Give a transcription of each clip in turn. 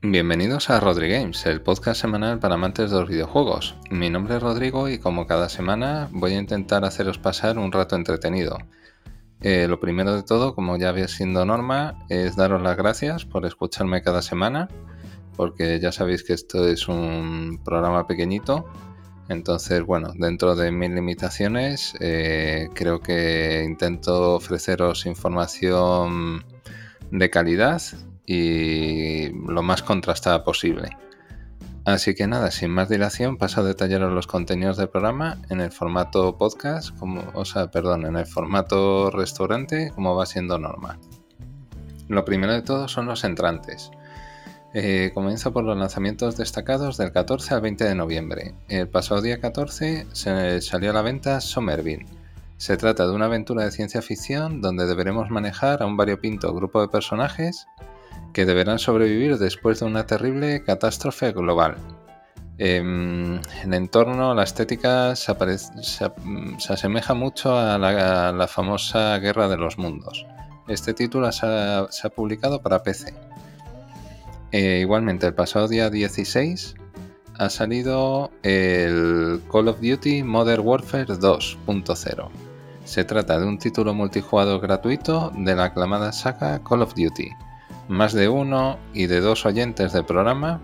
Bienvenidos a Rodri Games, el podcast semanal para amantes de los videojuegos. Mi nombre es Rodrigo y como cada semana voy a intentar haceros pasar un rato entretenido. Eh, lo primero de todo, como ya había siendo norma, es daros las gracias por escucharme cada semana, porque ya sabéis que esto es un programa pequeñito. Entonces, bueno, dentro de mis limitaciones, eh, creo que intento ofreceros información de calidad y lo más contrastada posible. Así que nada, sin más dilación, paso a detallaros los contenidos del programa en el formato podcast, como, o sea, perdón, en el formato restaurante, como va siendo normal. Lo primero de todo son los entrantes. Eh, comienzo por los lanzamientos destacados del 14 al 20 de noviembre. El pasado día 14 se salió a la venta Somerville. Se trata de una aventura de ciencia ficción donde deberemos manejar a un variopinto grupo de personajes que deberán sobrevivir después de una terrible catástrofe global. En el entorno, la estética se, asemeja mucho a la, famosa Guerra de los Mundos. Este título se ha, publicado para PC. Eh, igualmente, el pasado día 16 ha salido el Call of Duty Modern Warfare 2.0. Se trata de un título multijugador gratuito de la aclamada saga Call of Duty, más de uno y de dos oyentes del programa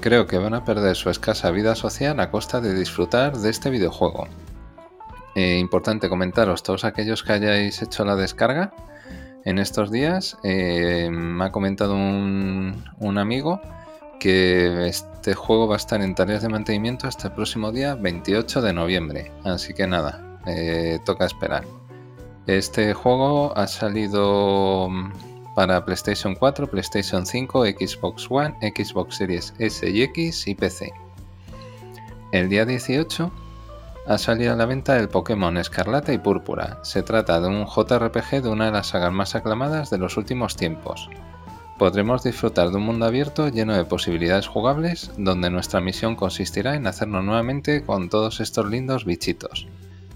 creo que van a perder su escasa vida social a costa de disfrutar de este videojuego. Eh, importante comentaros, todos aquellos que hayáis hecho la descarga en estos días, eh, me ha comentado un, amigo que este juego va a estar en tareas de mantenimiento hasta el próximo día 28 de noviembre. Así que nada, eh, toca esperar. Este juego ha salido para PlayStation 4, PlayStation 5, Xbox One, Xbox Series S y X y PC. El día 18 ha salido a la venta el Pokémon Escarlata y Púrpura. Se trata de un JRPG de una de las sagas más aclamadas de los últimos tiempos. Podremos disfrutar de un mundo abierto lleno de posibilidades jugables, donde nuestra misión consistirá en hacernos nuevamente con todos estos lindos bichitos.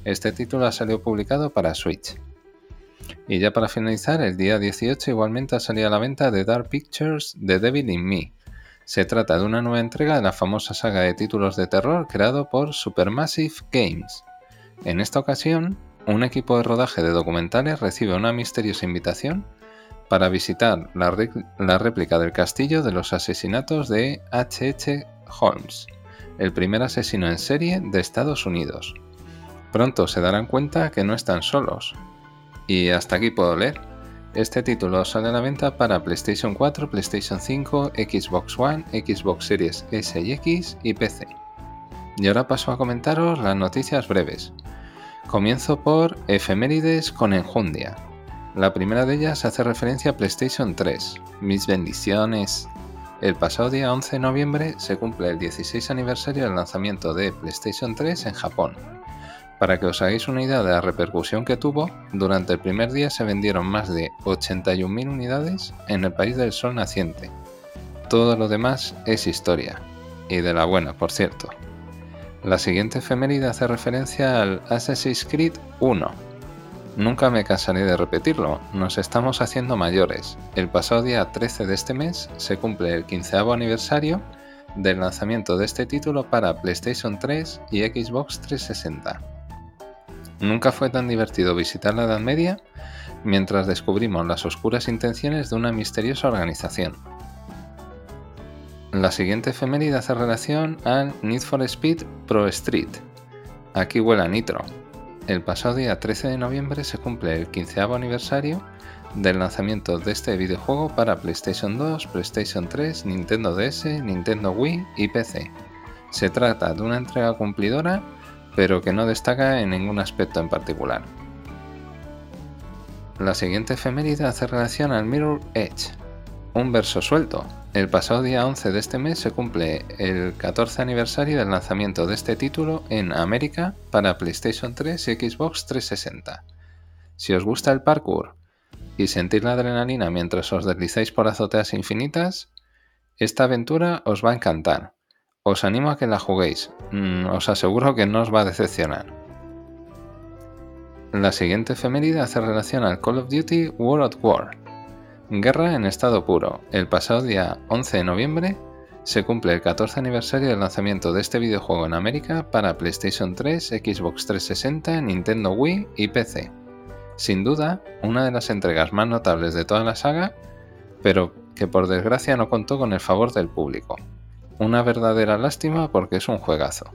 Este título ha salido publicado para Switch. Y ya para finalizar, el día 18 igualmente ha salido a la venta de Dark Pictures The Devil in Me. Se trata de una nueva entrega de la famosa saga de títulos de terror creado por Supermassive Games. En esta ocasión, un equipo de rodaje de documentales recibe una misteriosa invitación para visitar la, la réplica del castillo de los asesinatos de H.H. Holmes, el primer asesino en serie de Estados Unidos. Pronto se darán cuenta que no están solos, y hasta aquí puedo leer. Este título sale a la venta para PlayStation 4, PlayStation 5, Xbox One, Xbox Series S y X y PC. Y ahora paso a comentaros las noticias breves. Comienzo por efemérides con enjundia. La primera de ellas hace referencia a PlayStation 3. Mis bendiciones. El pasado día 11 de noviembre se cumple el 16 aniversario del lanzamiento de PlayStation 3 en Japón. Para que os hagáis una idea de la repercusión que tuvo, durante el primer día se vendieron más de 81.000 unidades en el país del sol naciente. Todo lo demás es historia, y de la buena, por cierto. La siguiente efeméride hace referencia al Assassin's Creed 1. Nunca me cansaré de repetirlo, nos estamos haciendo mayores. El pasado día 13 de este mes se cumple el 15 aniversario del lanzamiento de este título para PlayStation 3 y Xbox 360. Nunca fue tan divertido visitar la Edad Media mientras descubrimos las oscuras intenciones de una misteriosa organización. La siguiente efeméride hace relación al Need for Speed Pro Street. Aquí huele nitro. El pasado día 13 de noviembre se cumple el 15 aniversario del lanzamiento de este videojuego para PlayStation 2, PlayStation 3, Nintendo DS, Nintendo Wii y PC. Se trata de una entrega cumplidora pero que no destaca en ningún aspecto en particular. La siguiente efeméride hace relación al Mirror Edge, un verso suelto. El pasado día 11 de este mes se cumple el 14 aniversario del lanzamiento de este título en América para PlayStation 3 y Xbox 360. Si os gusta el parkour y sentir la adrenalina mientras os deslizáis por azoteas infinitas, esta aventura os va a encantar. Os animo a que la juguéis, mm, os aseguro que no os va a decepcionar. La siguiente efeméride hace relación al Call of Duty World at War. Guerra en estado puro. El pasado día 11 de noviembre se cumple el 14 aniversario del lanzamiento de este videojuego en América para PlayStation 3, Xbox 360, Nintendo Wii y PC. Sin duda, una de las entregas más notables de toda la saga, pero que por desgracia no contó con el favor del público. Una verdadera lástima porque es un juegazo.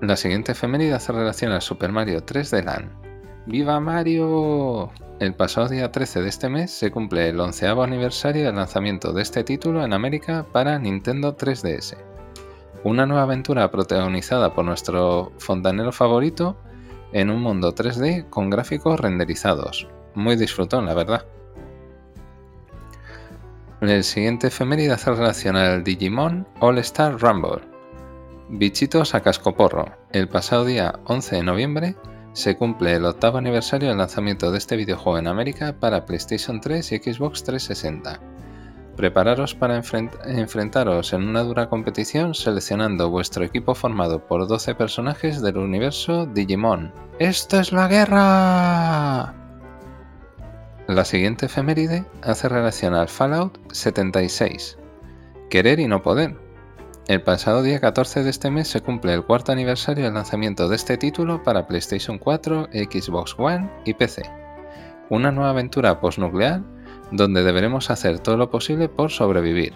La siguiente efeméride hace relación al Super Mario 3D Land. ¡Viva Mario! El pasado día 13 de este mes se cumple el onceavo aniversario del lanzamiento de este título en América para Nintendo 3DS. Una nueva aventura protagonizada por nuestro fontanero favorito en un mundo 3D con gráficos renderizados. Muy disfrutón, la verdad. El siguiente efeméride hace relación al Digimon All Star Rumble. Bichitos a cascoporro. El pasado día 11 de noviembre se cumple el octavo aniversario del lanzamiento de este videojuego en América para PlayStation 3 y Xbox 360. Prepararos para enfrentaros en una dura competición seleccionando vuestro equipo formado por 12 personajes del universo Digimon. ¡Esto es la guerra! La siguiente efeméride hace relación al Fallout 76. Querer y no poder. El pasado día 14 de este mes se cumple el cuarto aniversario del lanzamiento de este título para PlayStation 4, Xbox One y PC. Una nueva aventura postnuclear donde deberemos hacer todo lo posible por sobrevivir.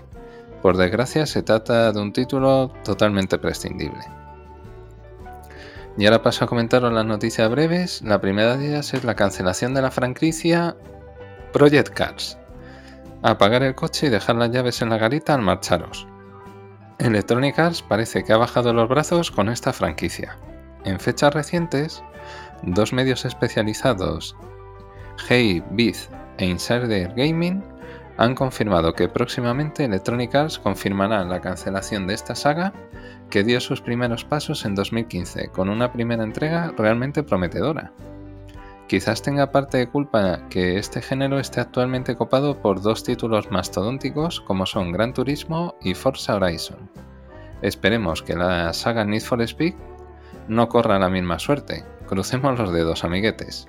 Por desgracia se trata de un título totalmente prescindible. Y ahora paso a comentaros las noticias breves. La primera de ellas es la cancelación de la franquicia Project Cars. Apagar el coche y dejar las llaves en la garita al marcharos. Electronic Arts parece que ha bajado los brazos con esta franquicia. En fechas recientes, dos medios especializados, Hey, Biz e Insider Gaming, han confirmado que próximamente Electronic Arts confirmará la cancelación de esta saga que dio sus primeros pasos en 2015 con una primera entrega realmente prometedora. Quizás tenga parte de culpa que este género esté actualmente copado por dos títulos mastodónticos como son Gran Turismo y Forza Horizon. Esperemos que la saga Need for Speed no corra la misma suerte. Crucemos los dedos, amiguetes.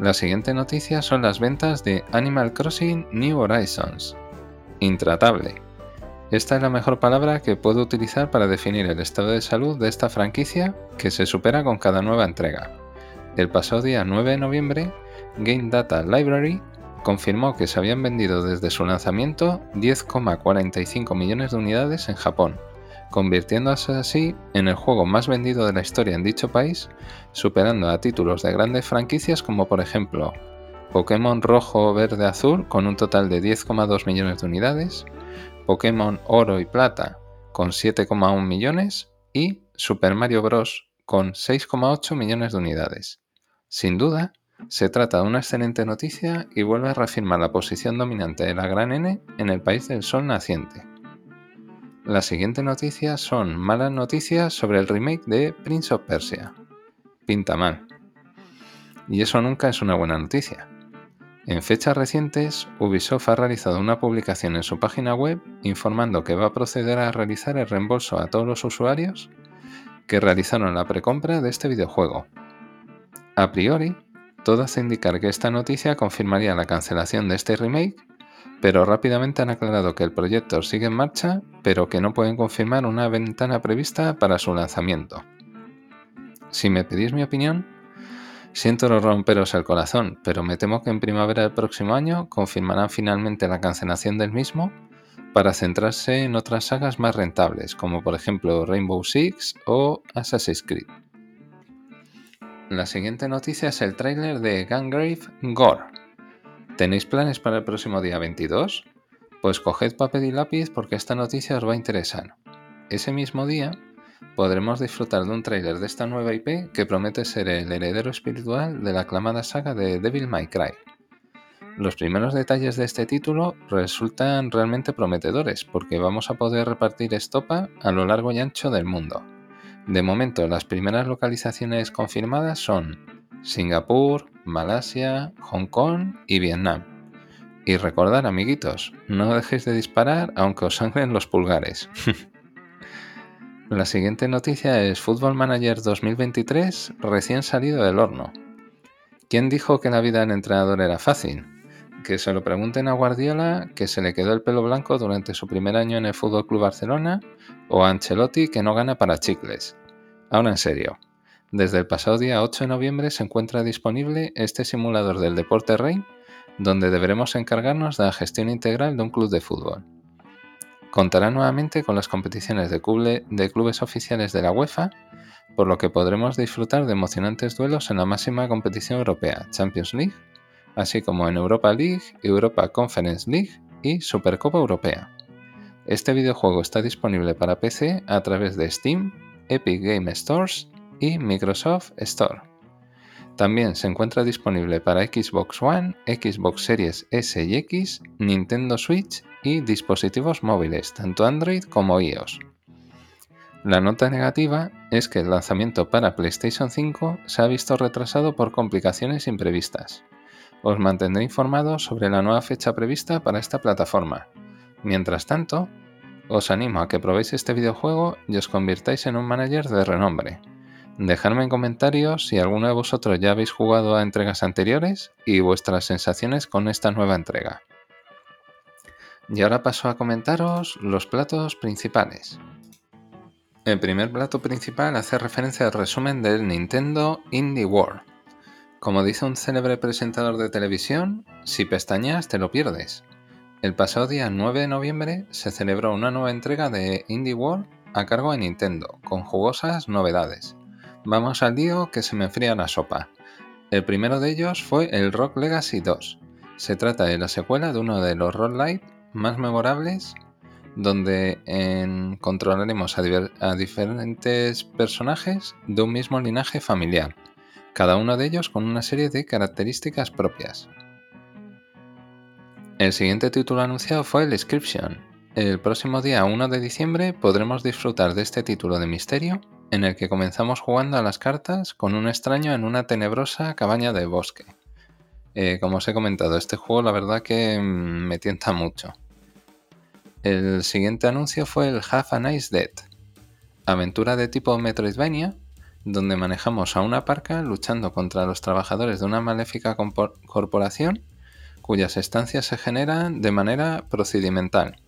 La siguiente noticia son las ventas de Animal Crossing New Horizons. Intratable. Esta es la mejor palabra que puedo utilizar para definir el estado de salud de esta franquicia que se supera con cada nueva entrega. El pasado día 9 de noviembre, Game Data Library confirmó que se habían vendido desde su lanzamiento 10,45 millones de unidades en Japón, convirtiéndose así en el juego más vendido de la historia en dicho país, superando a títulos de grandes franquicias como por ejemplo Pokémon Rojo, Verde, Azul con un total de 10,2 millones de unidades, Pokémon Oro y Plata con 7,1 millones y Super Mario Bros. con 6,8 millones de unidades. Sin duda, se trata de una excelente noticia y vuelve a reafirmar la posición dominante de la Gran N en el país del sol naciente. Las siguientes noticias son malas noticias sobre el remake de Prince of Persia. Pinta mal. Y eso nunca es una buena noticia. En fechas recientes, Ubisoft ha realizado una publicación en su página web informando que va a proceder a realizar el reembolso a todos los usuarios que realizaron la precompra de este videojuego, a priori, todo hace indicar que esta noticia confirmaría la cancelación de este remake, pero rápidamente han aclarado que el proyecto sigue en marcha, pero que no pueden confirmar una ventana prevista para su lanzamiento. Si me pedís mi opinión, siento romperos el corazón, pero me temo que en primavera del próximo año confirmarán finalmente la cancelación del mismo para centrarse en otras sagas más rentables, como por ejemplo Rainbow Six o Assassin's Creed. La siguiente noticia es el tráiler de Gungrave Gore. ¿Tenéis planes para el próximo día 22? Pues coged papel y lápiz porque esta noticia os va a interesar. Ese mismo día podremos disfrutar de un tráiler de esta nueva IP que promete ser el heredero espiritual de la aclamada saga de Devil May Cry. Los primeros detalles de este título resultan realmente prometedores porque vamos a poder repartir estopa a lo largo y ancho del mundo. De momento, las primeras localizaciones confirmadas son Singapur, Malasia, Hong Kong y Vietnam. Y recordad, amiguitos, no dejéis de disparar aunque os sangren los pulgares. La siguiente noticia es Football Manager 2023 recién salido del horno. ¿Quién dijo que la vida del entrenador era fácil? Que se lo pregunten a Guardiola, que se le quedó el pelo blanco durante su primer año en el Fútbol Club Barcelona, o a Ancelotti, que no gana para chicles. Ahora en serio. Desde el pasado día 8 de noviembre se encuentra disponible este simulador del deporte rey, donde deberemos encargarnos de la gestión integral de un club de fútbol. Contará nuevamente con las competiciones de, clubes oficiales de la UEFA, por lo que podremos disfrutar de emocionantes duelos en la máxima competición europea, Champions League, así como en Europa League, Europa Conference League y Supercopa Europea. Este videojuego está disponible para PC a través de Steam, Epic Game Stores y Microsoft Store. También se encuentra disponible para Xbox One, Xbox Series S y X, Nintendo Switch y dispositivos móviles, tanto Android como iOS. La nota negativa es que el lanzamiento para PlayStation 5 se ha visto retrasado por complicaciones imprevistas. Os mantendré informados sobre la nueva fecha prevista para esta plataforma. Mientras tanto, os animo a que probéis este videojuego y os convirtáis en un manager de renombre. Dejadme en comentarios si alguno de vosotros ya habéis jugado a entregas anteriores y vuestras sensaciones con esta nueva entrega. Y ahora paso a comentaros los platos principales. El primer plato principal hace referencia al resumen del Nintendo Indie World. Como dice un célebre presentador de televisión, si pestañas te lo pierdes. El pasado día 9 de noviembre se celebró una nueva entrega de Indie World a cargo de Nintendo, con jugosas novedades. Vamos al lío que se me enfría la sopa. El primero de ellos fue el Rock Legacy 2. Se trata de la secuela de uno de los Rock Light más memorables donde controlaremos a, diferentes personajes de un mismo linaje familiar, cada uno de ellos con una serie de características propias. El siguiente título anunciado fue el Inscription. El próximo día 1 de diciembre podremos disfrutar de este título de misterio en el que comenzamos jugando a las cartas con un extraño en una tenebrosa cabaña de bosque. Eh, como os he comentado, este juego la verdad que mm, me tienta mucho. El siguiente anuncio fue el Half a Nice Dead, aventura de tipo Metroidvania, donde manejamos a una parca luchando contra los trabajadores de una maléfica corporación cuyas estancias se generan de manera procedimental.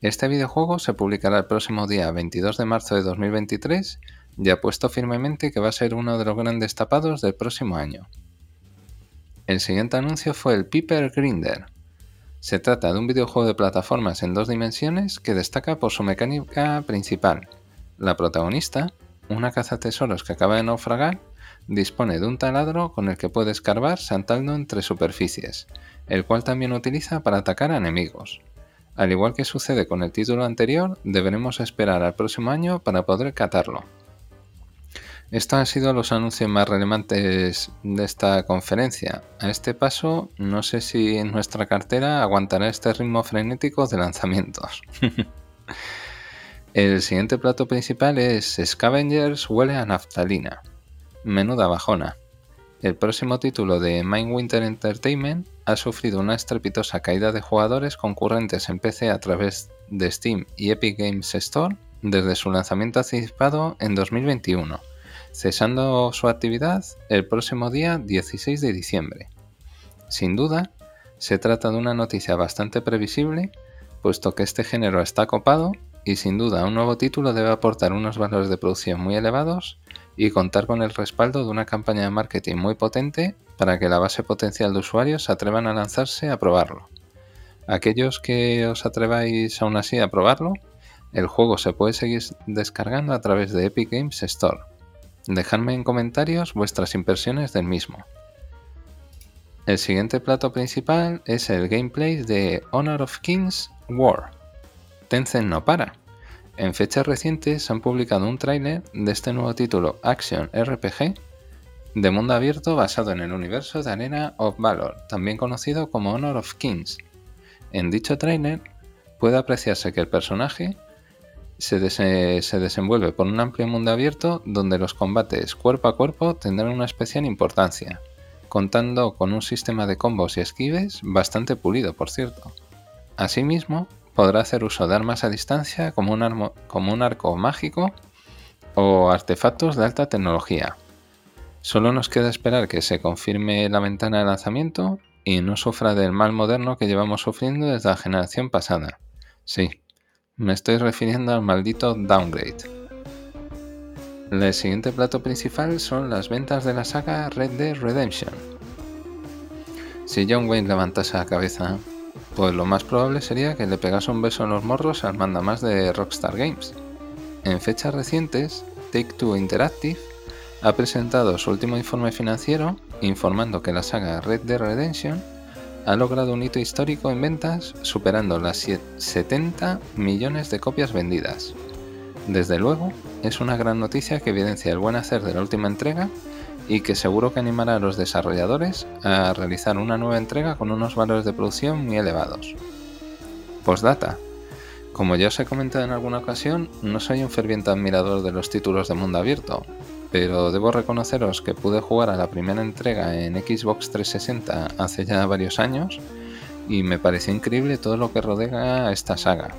Este videojuego se publicará el próximo día 22 de marzo de 2023 y apuesto firmemente que va a ser uno de los grandes tapados del próximo año. El siguiente anuncio fue el Piper Grinder, se trata de un videojuego de plataformas en dos dimensiones que destaca por su mecánica principal. La protagonista, una cazatesoros que acaba de naufragar, dispone de un taladro con el que puede escarbar saltando entre superficies, el cual también utiliza para atacar a enemigos. Al igual que sucede con el título anterior, deberemos esperar al próximo año para poder catarlo. Estos han sido los anuncios más relevantes de esta conferencia. A este paso, no sé si nuestra cartera aguantará este ritmo frenético de lanzamientos. El siguiente plato principal es Scavengers huele a naftalina. Menuda bajona. El próximo título de Mindwinter Entertainment ha sufrido una estrepitosa caída de jugadores concurrentes en PC a través de Steam y Epic Games Store desde su lanzamiento anticipado en 2021 cesando su actividad el próximo día 16 de diciembre. Sin duda, se trata de una noticia bastante previsible, puesto que este género está copado y sin duda un nuevo título debe aportar unos valores de producción muy elevados y contar con el respaldo de una campaña de marketing muy potente para que la base potencial de usuarios se atrevan a lanzarse a probarlo. Aquellos que os atreváis aún así a probarlo, el juego se puede seguir descargando a través de Epic Games Store Dejadme en comentarios vuestras impresiones del mismo. El siguiente plato principal es el gameplay de Honor of Kings War. Tencent no para. En fechas recientes han publicado un tráiler de este nuevo título Action RPG de mundo abierto basado en el universo de Arena of Valor, también conocido como Honor of Kings. En dicho tráiler puede apreciarse que el personaje se, desenvuelve por un amplio mundo abierto donde los combates cuerpo a cuerpo tendrán una especial importancia, contando con un sistema de combos y esquives bastante pulido, por cierto. Asimismo, podrá hacer uso de armas a distancia como un, arco mágico o artefactos de alta tecnología. Solo nos queda esperar que se confirme la ventana de lanzamiento y no sufra del mal moderno que llevamos sufriendo desde la generación pasada. Sí, me estoy refiriendo al maldito downgrade. El siguiente plato principal son las ventas de la saga Red Dead Redemption. Si John Wayne levantase la cabeza, pues lo más probable sería que le pegase un beso en los morros al mandamás de Rockstar Games. En fechas recientes, Take Two Interactive ha presentado su último informe financiero informando que la saga Red Dead Redemption ha logrado un hito histórico en ventas superando las 70 millones de copias vendidas. Desde luego, es una gran noticia que evidencia el buen hacer de la última entrega y que seguro que animará a los desarrolladores a realizar una nueva entrega con unos valores de producción muy elevados. Postdata. Como ya os he comentado en alguna ocasión, no soy un ferviente admirador de los títulos de mundo abierto, pero debo reconoceros que pude jugar a la primera entrega en Xbox 360 hace ya varios años y me pareció increíble todo lo que rodea a esta saga.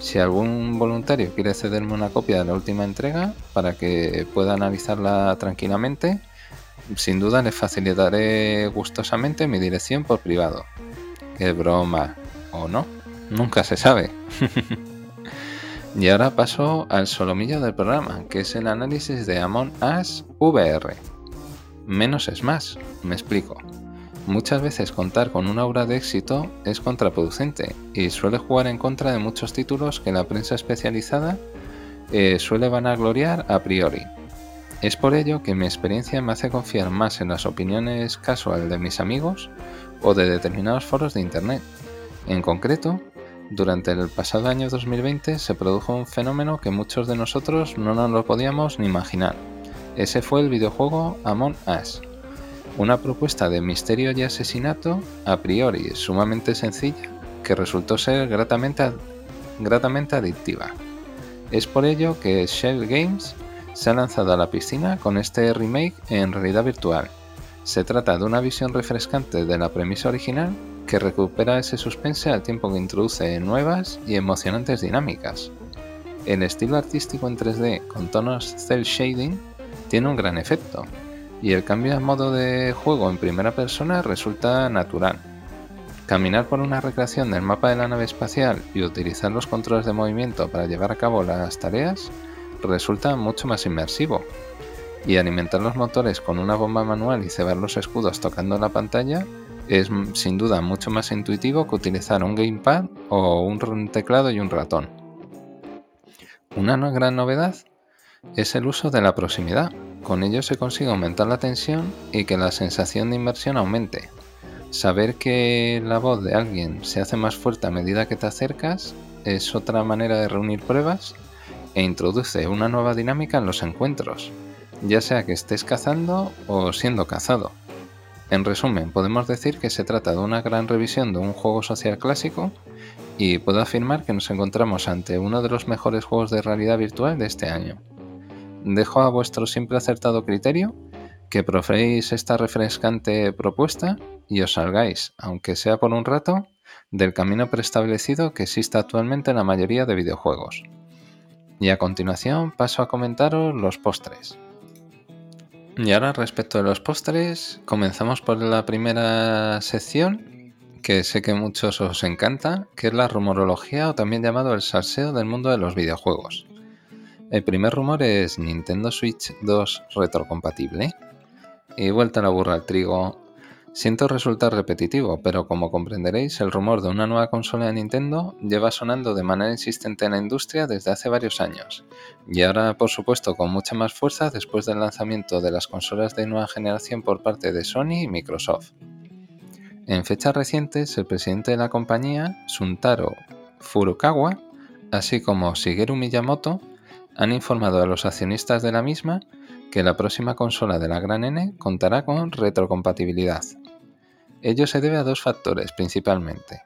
Si algún voluntario quiere cederme una copia de la última entrega para que pueda analizarla tranquilamente, sin duda le facilitaré gustosamente mi dirección por privado. Qué broma, o no, nunca se sabe. Y ahora paso al solomillo del programa, que es el análisis de Amon As VR. Menos es más, me explico. Muchas veces contar con una obra de éxito es contraproducente y suele jugar en contra de muchos títulos que la prensa especializada eh, suele vanagloriar a priori. Es por ello que mi experiencia me hace confiar más en las opiniones casual de mis amigos o de determinados foros de Internet. En concreto, durante el pasado año 2020 se produjo un fenómeno que muchos de nosotros no nos lo podíamos ni imaginar. Ese fue el videojuego Among Us, una propuesta de misterio y asesinato a priori sumamente sencilla que resultó ser gratamente, gratamente adictiva. Es por ello que Shell Games se ha lanzado a la piscina con este remake en realidad virtual. Se trata de una visión refrescante de la premisa original que recupera ese suspense al tiempo que introduce nuevas y emocionantes dinámicas. El estilo artístico en 3D con tonos cel shading tiene un gran efecto, y el cambio de modo de juego en primera persona resulta natural. Caminar por una recreación del mapa de la nave espacial y utilizar los controles de movimiento para llevar a cabo las tareas resulta mucho más inmersivo. Y alimentar los motores con una bomba manual y cebar los escudos tocando la pantalla es sin duda mucho más intuitivo que utilizar un gamepad o un teclado y un ratón. Una gran novedad es el uso de la proximidad. Con ello se consigue aumentar la tensión y que la sensación de inmersión aumente. Saber que la voz de alguien se hace más fuerte a medida que te acercas es otra manera de reunir pruebas e introduce una nueva dinámica en los encuentros, ya sea que estés cazando o siendo cazado. En resumen, podemos decir que se trata de una gran revisión de un juego social clásico y puedo afirmar que nos encontramos ante uno de los mejores juegos de realidad virtual de este año. Dejo a vuestro siempre acertado criterio que proféis esta refrescante propuesta y os salgáis, aunque sea por un rato, del camino preestablecido que existe actualmente en la mayoría de videojuegos. Y a continuación paso a comentaros los postres. Y ahora respecto de los postres, comenzamos por la primera sección, que sé que muchos os encanta, que es la rumorología o también llamado el salseo del mundo de los videojuegos. El primer rumor es Nintendo Switch 2 retrocompatible. Y vuelta la burra al trigo, Siento resultar repetitivo, pero como comprenderéis, el rumor de una nueva consola de Nintendo lleva sonando de manera insistente en la industria desde hace varios años, y ahora por supuesto con mucha más fuerza después del lanzamiento de las consolas de nueva generación por parte de Sony y Microsoft. En fechas recientes, el presidente de la compañía, Suntaro Furukawa, así como Shigeru Miyamoto, han informado a los accionistas de la misma que la próxima consola de la Gran N contará con retrocompatibilidad. Ello se debe a dos factores principalmente.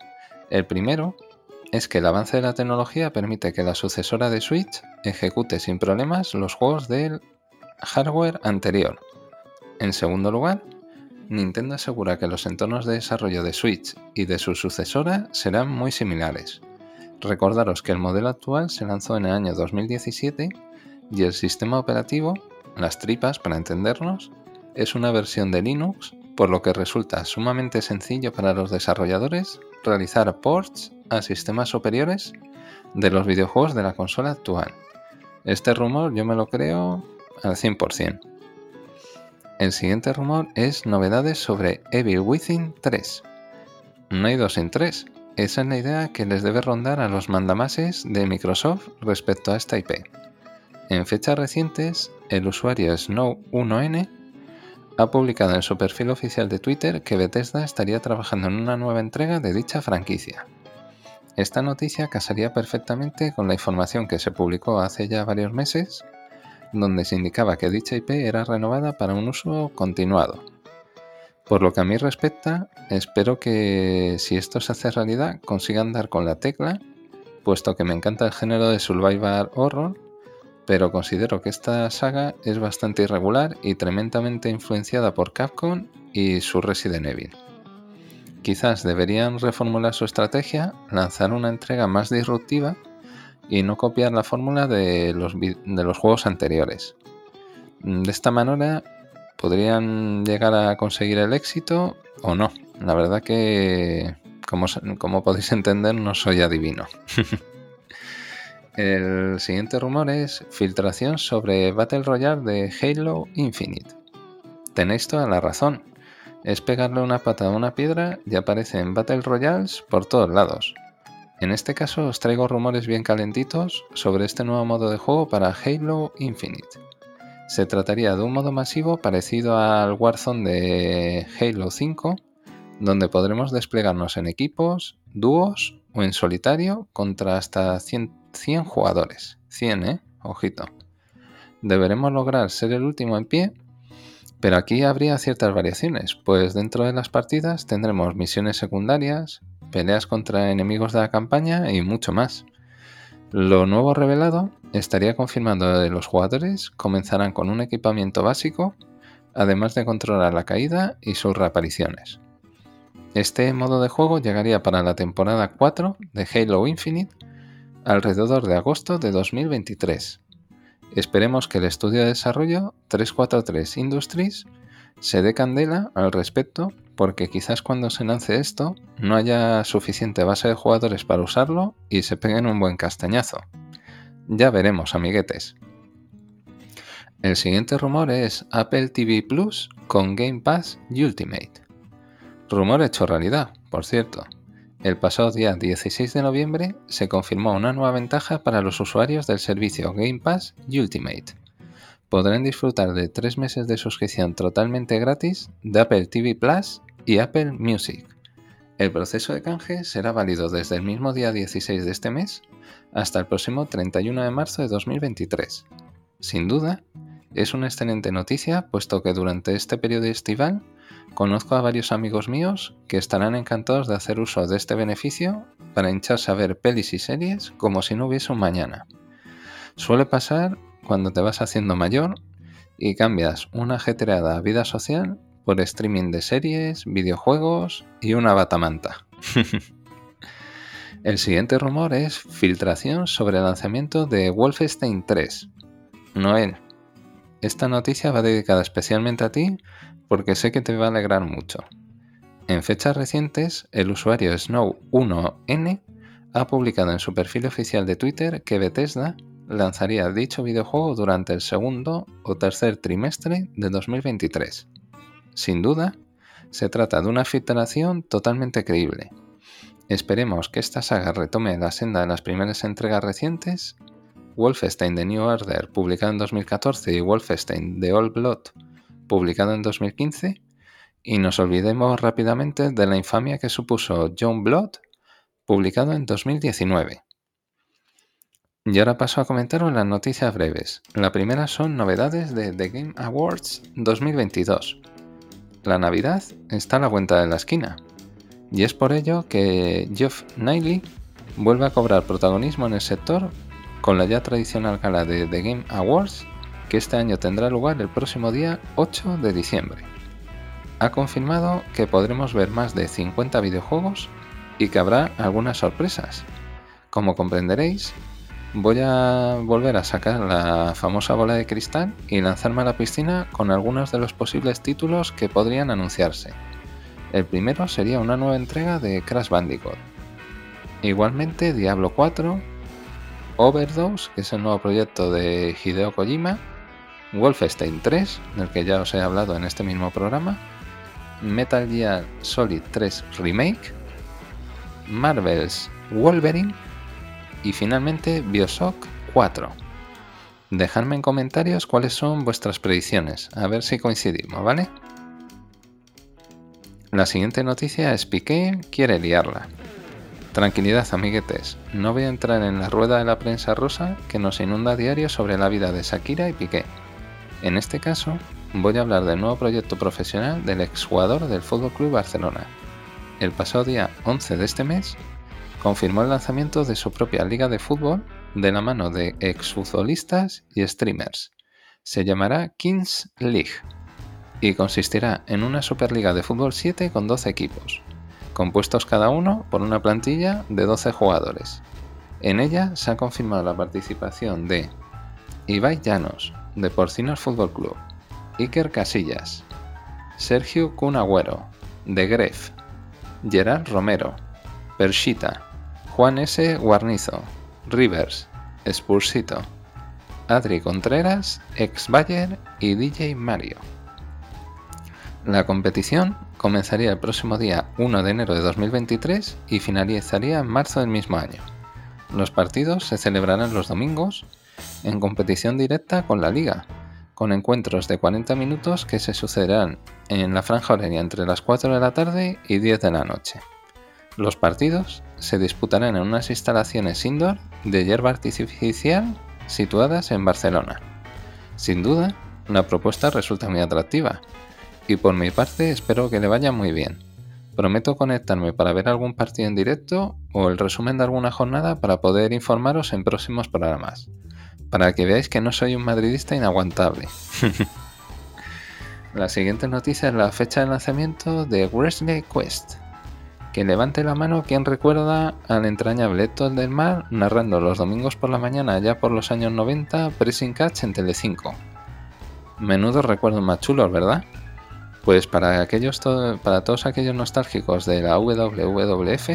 El primero es que el avance de la tecnología permite que la sucesora de Switch ejecute sin problemas los juegos del hardware anterior. En segundo lugar, Nintendo asegura que los entornos de desarrollo de Switch y de su sucesora serán muy similares. Recordaros que el modelo actual se lanzó en el año 2017 y el sistema operativo las tripas, para entendernos, es una versión de Linux, por lo que resulta sumamente sencillo para los desarrolladores realizar ports a sistemas superiores de los videojuegos de la consola actual. Este rumor yo me lo creo al 100%. El siguiente rumor es novedades sobre Evil Within 3. No hay dos sin tres. Esa es la idea que les debe rondar a los mandamases de Microsoft respecto a esta IP. En fechas recientes, el usuario Snow1N ha publicado en su perfil oficial de Twitter que Bethesda estaría trabajando en una nueva entrega de dicha franquicia. Esta noticia casaría perfectamente con la información que se publicó hace ya varios meses, donde se indicaba que dicha IP era renovada para un uso continuado. Por lo que a mí respecta, espero que si esto se hace realidad consigan dar con la tecla, puesto que me encanta el género de survival horror pero considero que esta saga es bastante irregular y tremendamente influenciada por Capcom y su Resident Evil. Quizás deberían reformular su estrategia, lanzar una entrega más disruptiva y no copiar la fórmula de los, de los juegos anteriores. De esta manera podrían llegar a conseguir el éxito o no. La verdad que, como, como podéis entender, no soy adivino. El siguiente rumor es filtración sobre Battle Royale de Halo Infinite. Tenéis toda la razón. Es pegarle una pata a una piedra y aparecen Battle Royales por todos lados. En este caso os traigo rumores bien calentitos sobre este nuevo modo de juego para Halo Infinite. Se trataría de un modo masivo parecido al Warzone de Halo 5, donde podremos desplegarnos en equipos, dúos o en solitario contra hasta 100 100 jugadores. 100, ¿eh? Ojito. Deberemos lograr ser el último en pie, pero aquí habría ciertas variaciones, pues dentro de las partidas tendremos misiones secundarias, peleas contra enemigos de la campaña y mucho más. Lo nuevo revelado estaría confirmando que los jugadores comenzarán con un equipamiento básico, además de controlar la caída y sus reapariciones. Este modo de juego llegaría para la temporada 4 de Halo Infinite alrededor de agosto de 2023. Esperemos que el estudio de desarrollo 343 Industries se dé candela al respecto porque quizás cuando se lance esto no haya suficiente base de jugadores para usarlo y se peguen un buen castañazo. Ya veremos, amiguetes. El siguiente rumor es Apple TV Plus con Game Pass Ultimate. Rumor hecho realidad, por cierto. El pasado día 16 de noviembre se confirmó una nueva ventaja para los usuarios del servicio Game Pass Ultimate. Podrán disfrutar de tres meses de suscripción totalmente gratis de Apple TV Plus y Apple Music. El proceso de canje será válido desde el mismo día 16 de este mes hasta el próximo 31 de marzo de 2023. Sin duda, es una excelente noticia puesto que durante este periodo estival Conozco a varios amigos míos que estarán encantados de hacer uso de este beneficio para hincharse a ver pelis y series como si no hubiese un mañana. Suele pasar cuando te vas haciendo mayor y cambias una ajetreada vida social por streaming de series, videojuegos y una batamanta. el siguiente rumor es filtración sobre el lanzamiento de Wolfenstein 3. Noel, esta noticia va dedicada especialmente a ti porque sé que te va a alegrar mucho. En fechas recientes, el usuario Snow1N ha publicado en su perfil oficial de Twitter que Bethesda lanzaría dicho videojuego durante el segundo o tercer trimestre de 2023. Sin duda, se trata de una filtración totalmente creíble. Esperemos que esta saga retome la senda de las primeras entregas recientes. Wolfenstein The New Order, publicado en 2014, y Wolfenstein The Old Blood, publicado en 2015, y nos olvidemos rápidamente de la infamia que supuso John Blood, publicado en 2019. Y ahora paso a comentaros las noticias breves. La primera son novedades de The Game Awards 2022. La Navidad está a la vuelta de la esquina, y es por ello que Geoff Knightley vuelve a cobrar protagonismo en el sector con la ya tradicional gala de The Game Awards que este año tendrá lugar el próximo día 8 de diciembre. Ha confirmado que podremos ver más de 50 videojuegos y que habrá algunas sorpresas. Como comprenderéis, voy a volver a sacar la famosa bola de cristal y lanzarme a la piscina con algunos de los posibles títulos que podrían anunciarse. El primero sería una nueva entrega de Crash Bandicoot. Igualmente Diablo 4, Overdose, que es el nuevo proyecto de Hideo Kojima, Wolfenstein 3, del que ya os he hablado en este mismo programa, Metal Gear Solid 3 Remake, Marvel's Wolverine y finalmente Bioshock 4. Dejadme en comentarios cuáles son vuestras predicciones, a ver si coincidimos, ¿vale? La siguiente noticia es Piqué quiere liarla. Tranquilidad, amiguetes, no voy a entrar en la rueda de la prensa rosa que nos inunda a diario sobre la vida de Shakira y Piqué. En este caso, voy a hablar del nuevo proyecto profesional del exjugador del Fútbol Club Barcelona. El pasado día 11 de este mes, confirmó el lanzamiento de su propia liga de fútbol de la mano de exfutbolistas y streamers. Se llamará Kings League y consistirá en una Superliga de fútbol 7 con 12 equipos, compuestos cada uno por una plantilla de 12 jugadores. En ella se ha confirmado la participación de Ibai Llanos, de Porcinos Fútbol Club, Iker Casillas, Sergio Cunagüero, de Gref, Gerard Romero, Pershita, Juan S. Guarnizo, Rivers, Spursito, Adri Contreras, ex Bayer y DJ Mario. La competición comenzaría el próximo día 1 de enero de 2023 y finalizaría en marzo del mismo año. Los partidos se celebrarán los domingos en competición directa con la liga, con encuentros de 40 minutos que se sucederán en la franja horaria entre las 4 de la tarde y 10 de la noche. Los partidos se disputarán en unas instalaciones indoor de hierba artificial situadas en Barcelona. Sin duda, la propuesta resulta muy atractiva y por mi parte espero que le vaya muy bien. Prometo conectarme para ver algún partido en directo o el resumen de alguna jornada para poder informaros en próximos programas, para que veáis que no soy un madridista inaguantable. la siguiente noticia es la fecha de lanzamiento de Wesley Quest que levante la mano quien recuerda al entrañable Héctor del Mar narrando los domingos por la mañana ya por los años 90 Pressing Catch en Telecinco. Menudo recuerdos más chulos, ¿verdad? Pues para, aquellos para todos aquellos nostálgicos de la WWF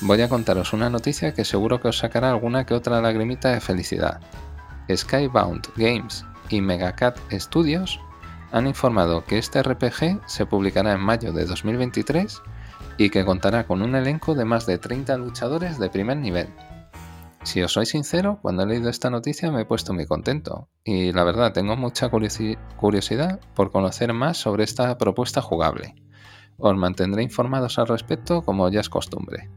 voy a contaros una noticia que seguro que os sacará alguna que otra lagrimita de felicidad. Skybound Games y Megacat Studios han informado que este RPG se publicará en mayo de 2023 y que contará con un elenco de más de 30 luchadores de primer nivel. Si os soy sincero, cuando he leído esta noticia me he puesto muy contento y la verdad tengo mucha curiosidad por conocer más sobre esta propuesta jugable. Os mantendré informados al respecto como ya es costumbre.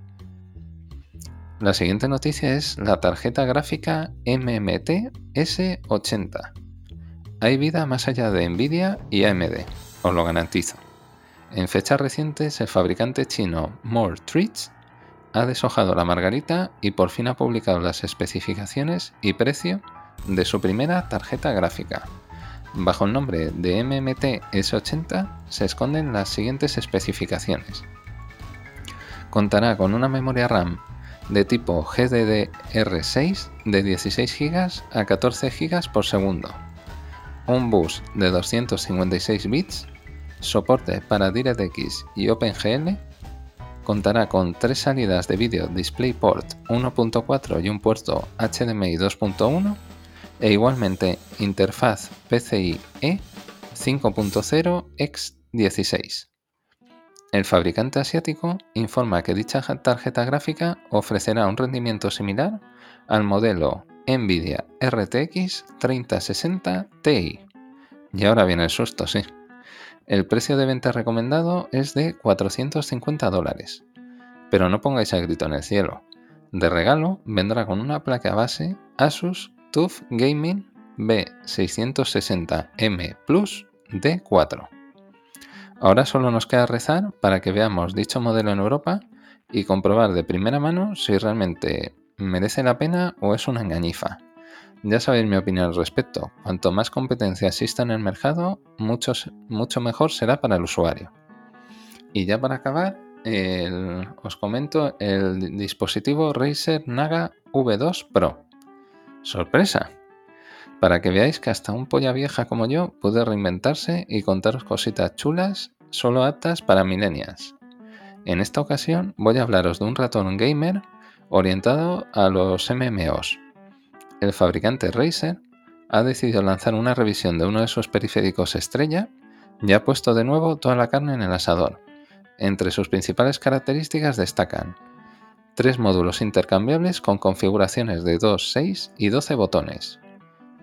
La siguiente noticia es la tarjeta gráfica MMT S80. Hay vida más allá de Nvidia y AMD, os lo garantizo. En fechas recientes, el fabricante chino More Treats ha deshojado la margarita y por fin ha publicado las especificaciones y precio de su primera tarjeta gráfica. Bajo el nombre de MMT S80 se esconden las siguientes especificaciones. Contará con una memoria RAM de tipo GDDR6 de 16 GB a 14 GB por segundo, un bus de 256 bits soporte para DirectX y OpenGL, contará con tres salidas de vídeo DisplayPort 1.4 y un puerto HDMI 2.1 e igualmente interfaz PCIe 5.0 x16. El fabricante asiático informa que dicha tarjeta gráfica ofrecerá un rendimiento similar al modelo Nvidia RTX 3060 Ti. Y ahora viene el susto, sí. El precio de venta recomendado es de 450 dólares. Pero no pongáis el grito en el cielo. De regalo vendrá con una placa base Asus TUF Gaming B660M Plus D4. Ahora solo nos queda rezar para que veamos dicho modelo en Europa y comprobar de primera mano si realmente merece la pena o es una engañifa. Ya sabéis mi opinión al respecto. Cuanto más competencia exista en el mercado, mucho, mucho mejor será para el usuario. Y ya para acabar, os comento el dispositivo Razer Naga V2 Pro. Sorpresa. Para que veáis que hasta un polla vieja como yo puede reinventarse y contaros cositas chulas solo aptas para millennials. En esta ocasión voy a hablaros de un ratón gamer orientado a los MMOs. El fabricante Razer ha decidido lanzar una revisión de uno de sus periféricos estrella y ha puesto de nuevo toda la carne en el asador. Entre sus principales características destacan tres módulos intercambiables con configuraciones de 2, 6 y 12 botones,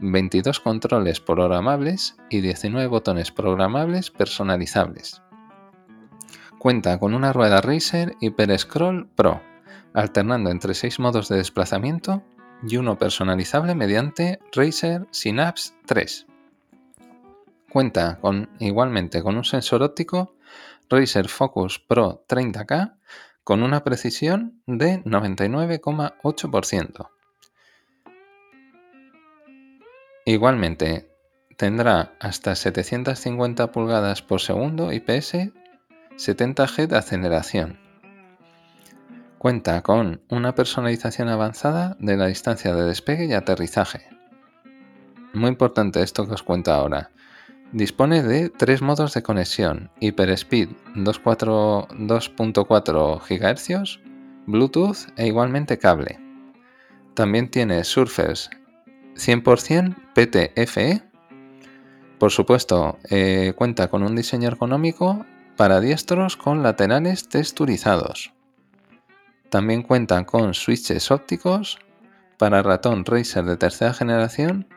22 controles programables y 19 botones programables personalizables. Cuenta con una rueda Racer Hyper Scroll Pro, alternando entre 6 modos de desplazamiento y uno personalizable mediante Racer Synapse 3. Cuenta con, igualmente con un sensor óptico Razer Focus Pro 30K con una precisión de 99,8%. Igualmente, tendrá hasta 750 pulgadas por segundo IPS 70G de aceleración. Cuenta con una personalización avanzada de la distancia de despegue y aterrizaje. Muy importante esto que os cuento ahora. Dispone de tres modos de conexión, HyperSpeed 2.4 GHz, Bluetooth e igualmente cable. También tiene Surfers 100% PTFE. Por supuesto, eh, cuenta con un diseño ergonómico para diestros con laterales texturizados. También cuentan con switches ópticos para ratón Razer de tercera generación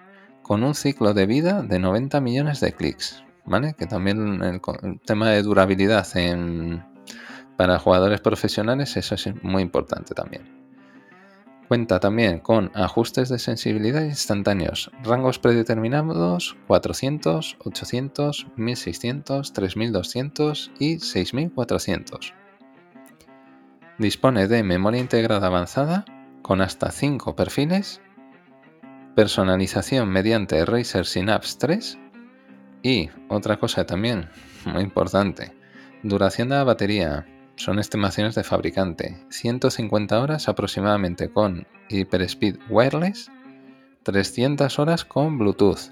con un ciclo de vida de 90 millones de clics. ¿Vale? Que también el, tema de durabilidad para jugadores profesionales, eso es muy importante también. Cuenta también con ajustes de sensibilidad instantáneos, rangos predeterminados 400, 800, 1600, 3200 y 6400. Dispone de memoria integrada avanzada con hasta 5 perfiles, personalización mediante Razer Synapse 3 y otra cosa también muy importante, duración de la batería, son estimaciones de fabricante. 150 horas aproximadamente con HyperSpeed Wireless, 300 horas con Bluetooth.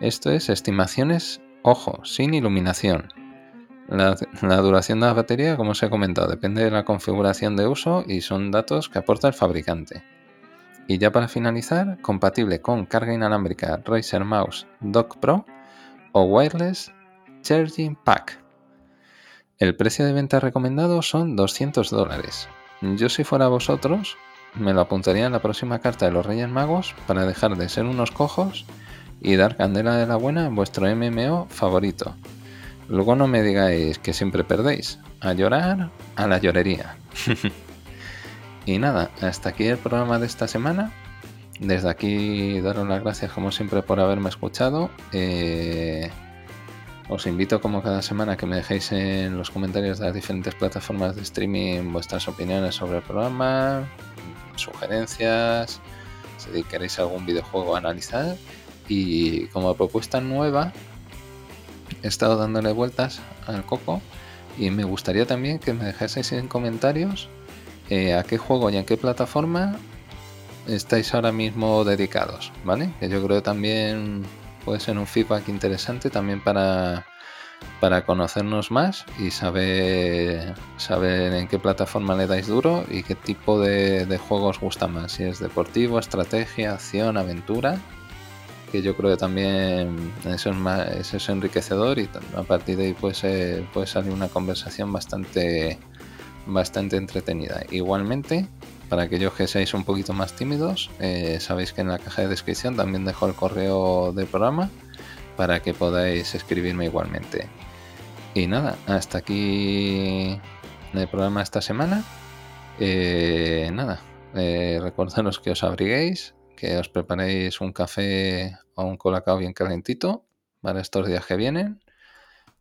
Esto es estimaciones, ojo, sin iluminación. La, duración de la batería, como os he comentado, depende de la configuración de uso y son datos que aporta el fabricante. Y ya para finalizar, compatible con carga inalámbrica Razer Mouse Dock Pro o Wireless Charging Pack. El precio de venta recomendado son 200 dólares. Yo si fuera vosotros, me lo apuntaría en la próxima carta de los Reyes Magos para dejar de ser unos cojos y dar candela de la buena en vuestro MMO favorito. Luego no me digáis que siempre perdéis. A llorar, a la llorería. y nada, hasta aquí el programa de esta semana. Desde aquí daros las gracias como siempre por haberme escuchado. Eh, os invito como cada semana a que me dejéis en los comentarios de las diferentes plataformas de streaming vuestras opiniones sobre el programa, sugerencias, si queréis algún videojuego a analizar. Y como propuesta nueva, he estado dándole vueltas al coco y me gustaría también que me dejaseis en comentarios eh, a qué juego y en qué plataforma estáis ahora mismo dedicados, ¿vale? Que yo creo también puede ser un feedback interesante también para, para conocernos más y saber, saber en qué plataforma le dais duro y qué tipo de, de juegos gusta más. Si es deportivo, estrategia, acción, aventura. Que yo creo que también eso es, eso es enriquecedor y a partir de ahí puede, puede salir una conversación bastante, bastante entretenida. Igualmente, para aquellos que seáis un poquito más tímidos, eh, sabéis que en la caja de descripción también dejo el correo del programa para que podáis escribirme igualmente. Y nada, hasta aquí el programa esta semana. Eh, nada, eh, recordaros que os abriguéis, que os preparéis un café o un colacao bien calentito para estos días que vienen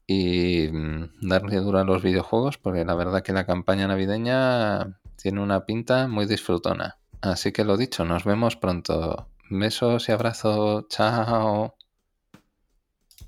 y mm, darle duro a los videojuegos porque la verdad que la campaña navideña tiene una pinta muy disfrutona. Así que lo dicho, nos vemos pronto. Besos y abrazos. Chao.